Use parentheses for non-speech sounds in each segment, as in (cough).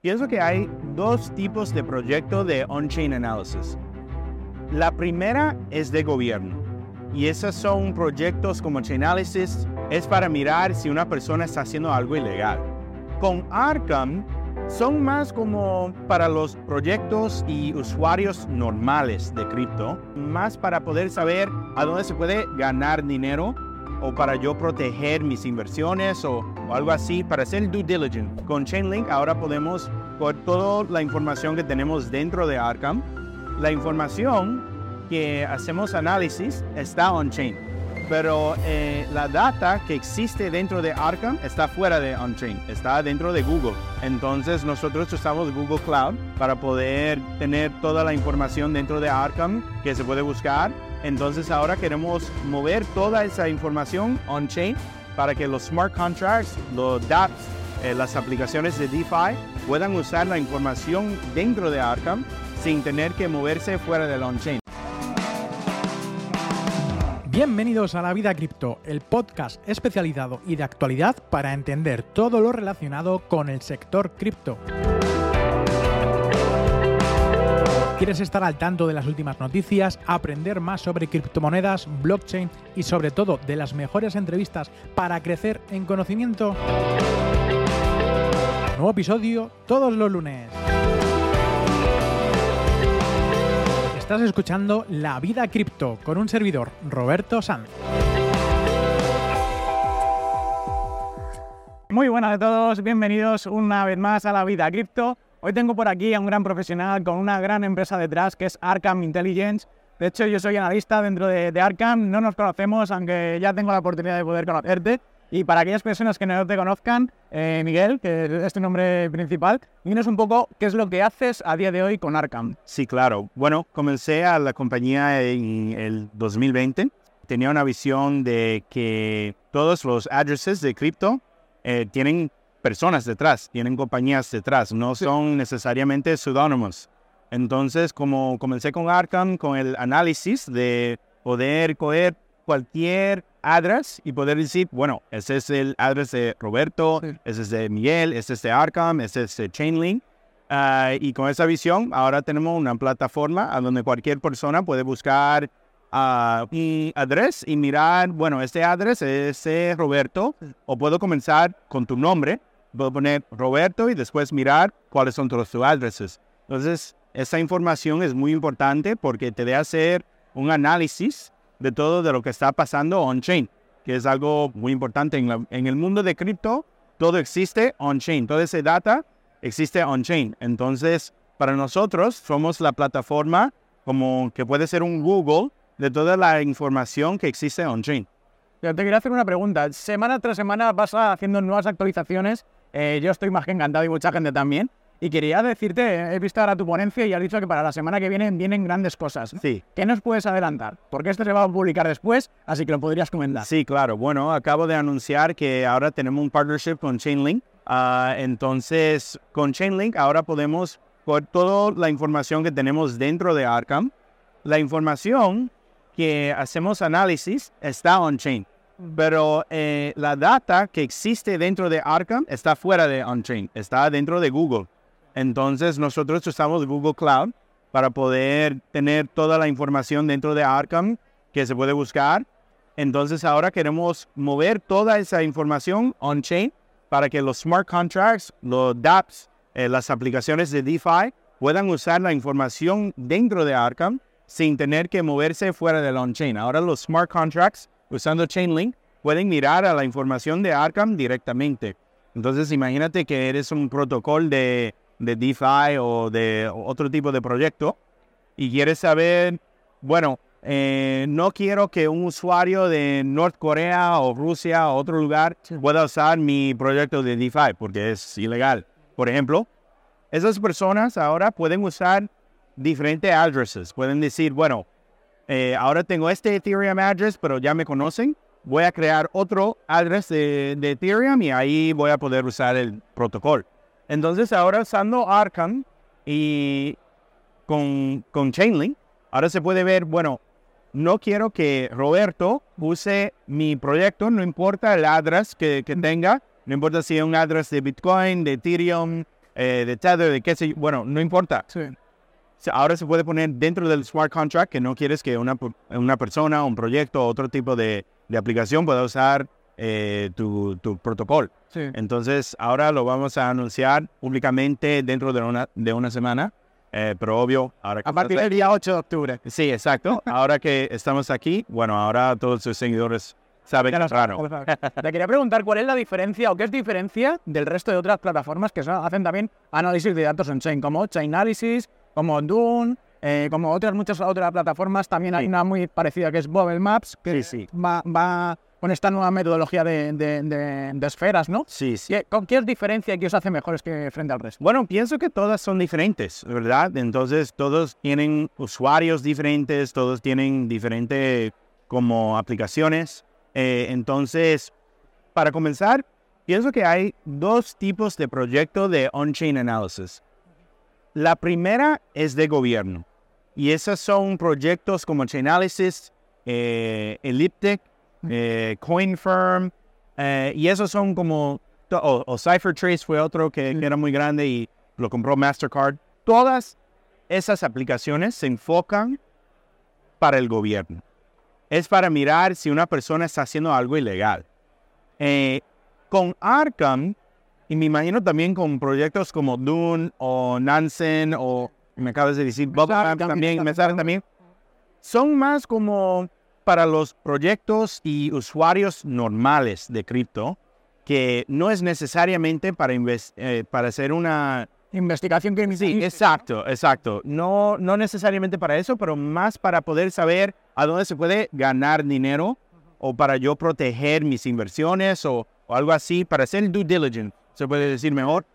Pienso que hay dos tipos de proyecto de on-chain analysis. La primera es de gobierno y esos son proyectos como Chainalysis, es para mirar si una persona está haciendo algo ilegal. Con Arkham son más como para los proyectos y usuarios normales de cripto, más para poder saber a dónde se puede ganar dinero o para yo proteger mis inversiones o, algo así, para hacer due diligence. Con Chainlink ahora podemos, con toda la información que tenemos dentro de Arkham, la información que hacemos análisis está on-chain pero eh, la data que existe dentro de Arkham está fuera de on-chain, está dentro de Google. Entonces nosotros usamos Google Cloud para poder tener toda la información dentro de Arkham que se puede buscar. Entonces ahora queremos mover toda esa información on-chain para que los smart contracts, los dApps, eh, las aplicaciones de DeFi puedan usar la información dentro de Arkham sin tener que moverse fuera del on-chain. Bienvenidos a La Vida Cripto, el podcast especializado y de actualidad para entender todo lo relacionado con el sector cripto. ¿Quieres estar al tanto de las últimas noticias, aprender más sobre criptomonedas, blockchain y sobre todo de las mejores entrevistas para crecer en conocimiento? Nuevo episodio todos los lunes. Estás escuchando La Vida Cripto con un servidor, Roberto Sanz. Muy buenas a todos, bienvenidos una vez más a La Vida Cripto. Hoy tengo por aquí a un gran profesional con una gran empresa detrás que es Arkham Intelligence. De hecho, yo soy analista dentro de, de Arkham, no nos conocemos, aunque ya tengo la oportunidad de poder conocerte. Y para aquellas personas que no te conozcan, eh, Miguel, que es tu nombre principal, dinos un poco qué es lo que haces a día de hoy con Arkham. Sí, claro. Bueno, comencé a la compañía en el 2020. Tenía una visión de que todos los addresses de cripto eh, tienen personas detrás, tienen compañías detrás, no son necesariamente pseudónimos. Entonces, como comencé con Arkham, con el análisis de poder coger cualquier address y poder decir, bueno, ese es el address de Roberto, ese es de Miguel, ese es de Arkham, ese es de Chainlink. Ah, y con esa visión, ahora tenemos una plataforma a donde cualquier persona puede buscar uh, un address y mirar, bueno, este address es de Roberto, o puedo comenzar con tu nombre, puedo poner Roberto y después mirar cuáles son todos tus addresses. Entonces, esa información es muy importante porque te deja hacer un análisis de todo de lo que está pasando on-chain, que es algo muy importante. En, en el mundo de cripto, todo existe on-chain, toda esa data existe on-chain. Entonces, para nosotros, somos la plataforma como que puede ser un Google de toda la información que existe on-chain. Te quería hacer una pregunta. Semana tras semana vas haciendo nuevas actualizaciones. Eh, yo estoy más que encantado y mucha gente también. Y quería decirte, he visto ahora tu ponencia y has dicho que para la semana que viene vienen grandes cosas. Sí. ¿Qué nos puedes adelantar? Porque esto se va a publicar después, así que lo podrías comentar. Sí, claro. Bueno, acabo de anunciar que ahora tenemos un partnership con Chainlink. Uh, entonces, con Chainlink ahora podemos, por toda la información que tenemos dentro de Arkham, la información que hacemos análisis está on-chain. Pero eh, la data que existe dentro de Arkham está fuera de on-chain, está dentro de Google. Entonces nosotros usamos Google Cloud para poder tener toda la información dentro de Arkham que se puede buscar. Entonces ahora queremos mover toda esa información on-chain para que los smart contracts, los dApps, eh, las aplicaciones de DeFi puedan usar la información dentro de Arkham sin tener que moverse fuera del on-chain. Ahora los smart contracts usando Chainlink pueden mirar a la información de Arkham directamente. Entonces imagínate que eres un protocolo de de DeFi o de otro tipo de proyecto y quieres saber, bueno, eh, no quiero que un usuario de North Corea o Rusia o otro lugar pueda usar mi proyecto de DeFi porque es ilegal. Por ejemplo, esas personas ahora pueden usar diferentes addresses. Pueden decir, bueno, eh, ahora tengo este Ethereum address, pero ya me conocen. Voy a crear otro address de, de Ethereum y ahí voy a poder usar el protocolo. Entonces ahora usando Arkham y con, con Chainlink, ahora se puede ver, bueno, no quiero que Roberto use mi proyecto, no importa el address que, tenga, no importa si es un address de Bitcoin, de Ethereum, eh, de Tether, de qué sé yo. Bueno, no importa. Sí. Ahora se puede poner dentro del smart contract que no quieres que una, una persona, un proyecto, otro tipo de, de aplicación pueda usar eh, tu, tu protocolo. Sí. Entonces, ahora lo vamos a anunciar públicamente dentro de una, de una semana. eh, pero obvio, ahora que A partir del día 8 de octubre. Sí, exacto. (laughs) Ahora que estamos aquí, bueno, ahora todos sus seguidores saben que raro. Te quería preguntar cuál es la diferencia o qué es diferencia del resto de otras plataformas que hacen también análisis de datos en Chain, como Chainalysis, como Dune, eh, como otras muchas otras plataformas. También hay Sí. una muy parecida que es Bubble Maps, que Sí, sí. Va, va con esta nueva metodología de, de- de- de esferas, ¿no? Sí, sí. ¿Qué, con qué os diferencia y qué os hace mejores que frente al resto? Bueno, pienso que todas son diferentes, ¿verdad? Entonces, todos tienen usuarios diferentes, todos tienen diferentes como aplicaciones. Eh, entonces, para comenzar, pienso que hay dos tipos de proyecto de on-chain analysis. La primera es de gobierno. Y esos son proyectos como Chainalysis, eh, Elliptic, eh, CoinFirm, eh, y esos son como, o, o CipherTrace fue otro que, que era muy grande y lo compró Mastercard. Todas esas aplicaciones se enfocan para el gobierno. Es para mirar si una persona está haciendo algo ilegal. Eh, con Arkham, y me imagino también con proyectos como Dune o Nansen o me acabas de decir Map también, Mezar también, son más como para los proyectos y usuarios normales de cripto, que no es necesariamente para, eh, para hacer una... Investigación Sí, criminal. exacto, exacto. No, no necesariamente para eso, pero más para poder saber a dónde se puede ganar dinero o para yo proteger mis inversiones o, o algo así, para hacer due diligence, se puede decir mejor,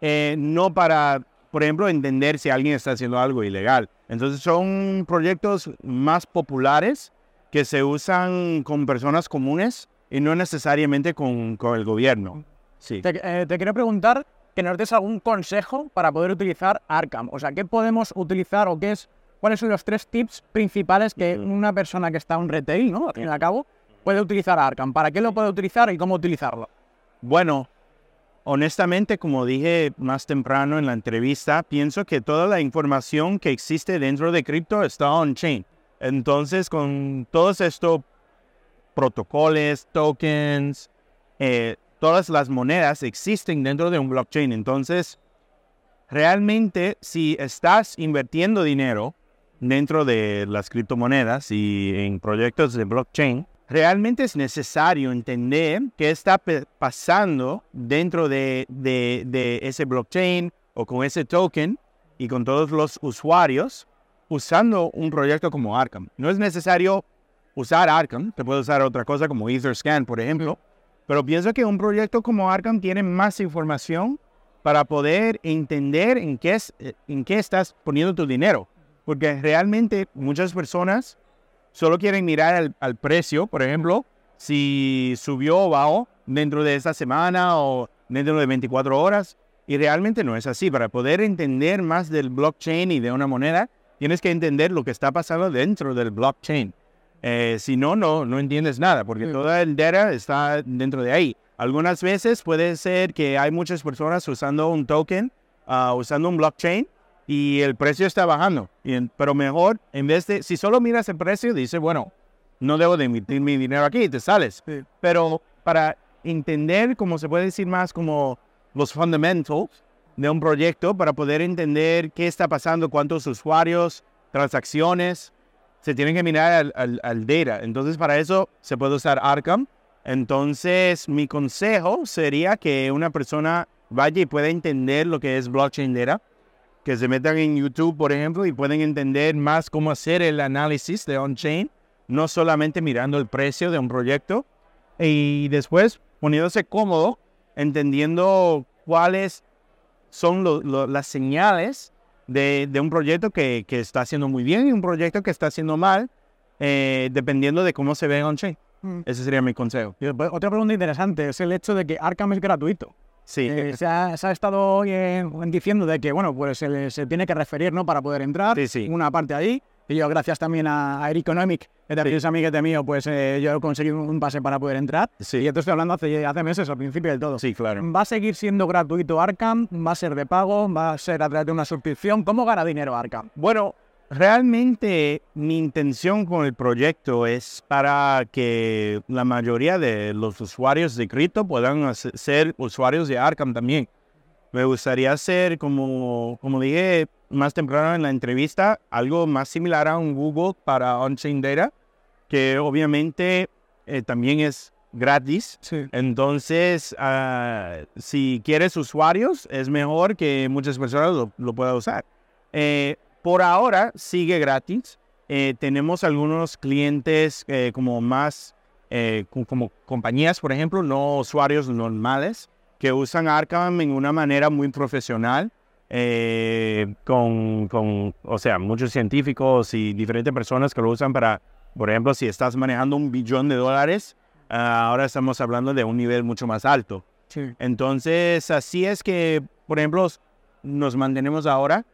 eh, no para, por ejemplo, entender si alguien está haciendo algo ilegal. Entonces son proyectos más populares que se usan con personas comunes y no necesariamente con, con el gobierno. Sí. Te, eh, te quiero preguntar que nos des algún consejo para poder utilizar Arkham. O sea, ¿qué podemos utilizar o qué es, cuáles son los tres tips principales que una persona que está en retail, ¿no? Al fin y al cabo, puede utilizar Arkham? ¿Para qué lo puede utilizar y cómo utilizarlo? Bueno, honestamente, como dije más temprano en la entrevista, pienso que toda la información que existe dentro de cripto está on-chain. Entonces, con todos estos protocolos, tokens, eh, todas las monedas existen dentro de un blockchain. Entonces, realmente, si estás invirtiendo dinero dentro de las criptomonedas y en proyectos de blockchain, realmente es necesario entender qué está pasando dentro de, de- de ese blockchain o con ese token y con todos los usuarios usando un proyecto como Arkham. No es necesario usar Arkham, te puede usar otra cosa como Etherscan, por ejemplo, pero pienso que un proyecto como Arkham tiene más información para poder entender en qué, es, eh, en qué estás poniendo tu dinero. Porque realmente muchas personas solo quieren mirar al, al precio, por ejemplo, si subió o bajó dentro de esa semana o dentro de 24 horas. Y realmente no es así. Para poder entender más del blockchain y de una moneda, tienes que entender lo que está pasando dentro del blockchain. Eh, si no, no, no entiendes nada, porque Sí. toda el data está dentro de ahí. Algunas veces puede ser que hay muchas personas usando un token, ah, usando un blockchain, y el precio está bajando. Pero mejor, en vez de, si solo miras el precio, dice, bueno, no debo de emitir mi dinero aquí y te sales. Sí. Pero para entender, como se puede decir más, como los fundamentals de un proyecto, para poder entender qué está pasando, cuántos usuarios, transacciones, se tienen que mirar al, al- al data. Entonces, para eso se puede usar Arkham. Entonces, mi consejo sería que una persona vaya y pueda entender lo que es blockchain data, que se metan en YouTube, por ejemplo, y pueden entender más cómo hacer el análisis de on-chain, no solamente mirando el precio de un proyecto, y después poniéndose cómodo, entendiendo cuáles son lo- lo- las señales de, de un proyecto que, que está haciendo muy bien y un proyecto que está haciendo mal, eh, dependiendo de cómo se ve on-chain. Mm. Ese sería mi consejo. Después, Otra pregunta interesante es el hecho de que Arkham es gratuito. Sí, Eh, se, ha, se ha estado hoy eh, diciendo de que, bueno, pues se, le- se tiene que referir, ¿no? Para poder entrar. Sí, sí. Una parte ahí. Y yo, gracias también a, a Air Economic, que también es amiguete mío, pues eh, yo conseguí un pase para poder entrar. Sí. Y ya te estoy hablando hace, hace meses, al principio del todo. Sí, claro. ¿Va a seguir siendo gratuito Arkham? ¿Va a ser de pago? ¿Va a ser a través de una suscripción? ¿Cómo gana dinero Arkham? Bueno, realmente mi intención con el proyecto es para que la mayoría de los usuarios de cripto puedan ser usuarios de Arkham también. Me gustaría hacer, como, como dije más temprano en la entrevista, algo más similar a un Google para on-chain data, que obviamente eh, también es gratis. Sí. Entonces, ah, si quieres usuarios, es mejor que muchas personas lo, lo puedan usar. Eh, por ahora sigue gratis. Eh, tenemos algunos clientes eh, como más, eh, co- como compañías, por ejemplo, no usuarios normales, que usan Arkham en una manera muy profesional, con, con, o sea, muchos científicos y diferentes personas que lo usan para, por ejemplo, si estás manejando un billón de dólares, ah, ahora estamos hablando de un nivel mucho más alto. Sí. Entonces, así es que, por ejemplo, nos mantenemos ahora.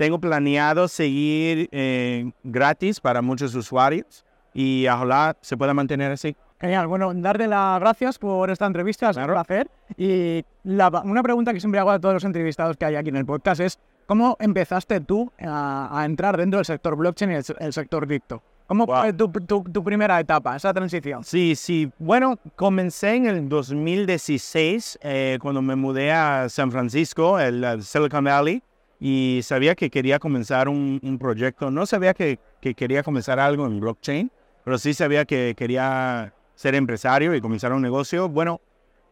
Tengo planeado seguir eh, gratis para muchos usuarios y ojalá se pueda mantener así. Genial, bueno, darte las gracias por esta entrevista, es un placer. Y la- una pregunta que siempre hago a todos los entrevistados que hay aquí en el podcast es, ¿cómo empezaste tú a, a entrar dentro del sector blockchain y el, el sector cripto? ¿Cómo Wow. fue tu, tu- tu primera etapa, esa transición? Sí, sí. Bueno, comencé en el 2016 eh, cuando me mudé a San Francisco, el, el Silicon Valley, y sabía que quería comenzar un, un proyecto. No sabía que, que quería comenzar algo en blockchain, pero sí sabía que quería ser empresario y comenzar un negocio. Bueno,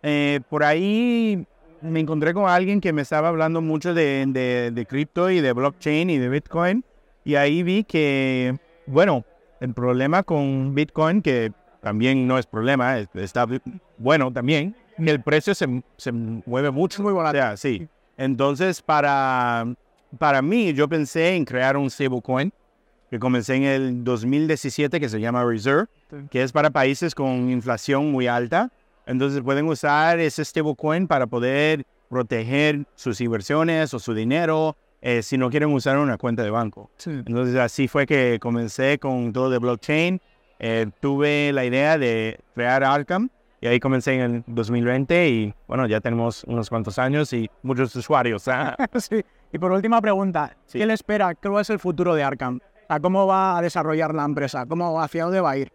eh, por ahí me encontré con alguien que me estaba hablando mucho de, de, de cripto y de blockchain y de Bitcoin. Y ahí vi que, bueno, el problema con Bitcoin, que también no es problema, es- está bueno también, el precio se, se mueve mucho. Muy volátil. O sea, sí. Entonces, para, para mí, yo pensé en crear un stablecoin que comencé en el 2017, que se llama Reserve, que es para países con inflación muy alta. Entonces, pueden usar ese stablecoin para poder proteger sus inversiones o su dinero eh, si no quieren usar una cuenta de banco. Sí. Entonces así fue que comencé con todo de blockchain. Eh, tuve la idea de crear Arkham y ahí comencé en el 2020 y bueno, ya tenemos unos cuantos años y muchos usuarios. ¿ah? (laughs) Sí. Y por última pregunta, Sí. ¿qué le espera? ¿Cuál es el futuro de Arkham? Sea, ¿Cómo va a desarrollar la empresa? ¿Cómo, ¿Hacia dónde va a ir?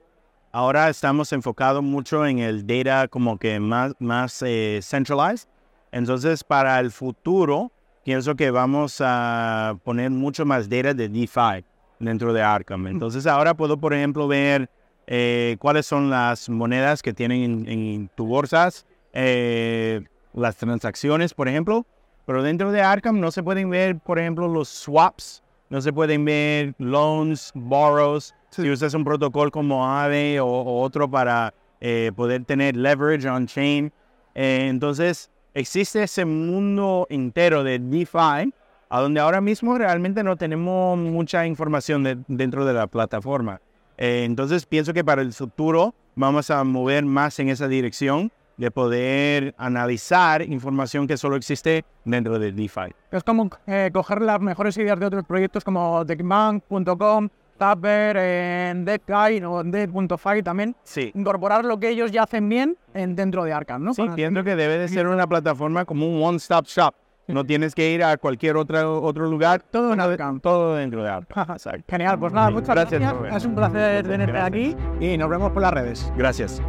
Ahora estamos enfocados mucho en el data como que más, más eh, centralized. Entonces para el futuro pienso que vamos a poner mucho más data de DeFi dentro de Arkham. Entonces ahora puedo, por ejemplo, ver eh, cuáles son las monedas que tienen en, en tu bolsas, eh, las transacciones, por ejemplo. Pero dentro de Arkham no se pueden ver, por ejemplo, los swaps, no se pueden ver loans, borrows. Si usas un protocolo como Aave o, o otro para eh, poder tener leverage on-chain. Eh, entonces, existe ese mundo entero de DeFi, a donde ahora mismo realmente no tenemos mucha información de- dentro de la plataforma. Eh, entonces, pienso que para el futuro vamos a mover más en esa dirección de poder analizar información que solo existe dentro de DeFi. Es como eh, coger las mejores ideas de otros proyectos como TechBank.com, Tapper, en DeadGuy o Dead.fi también. Sí. Incorporar lo que ellos ya hacen bien en, dentro de Arkham, ¿no? Sí, pienso que debe de ser una plataforma como un one-stop shop. No tienes que ir a cualquier otra, otro lugar. Todo en Todo- dentro de. Exacto. Genial, pues nada, muchas Gracias, gracias. Es un placer tenerte aquí y nos vemos por las redes. Gracias.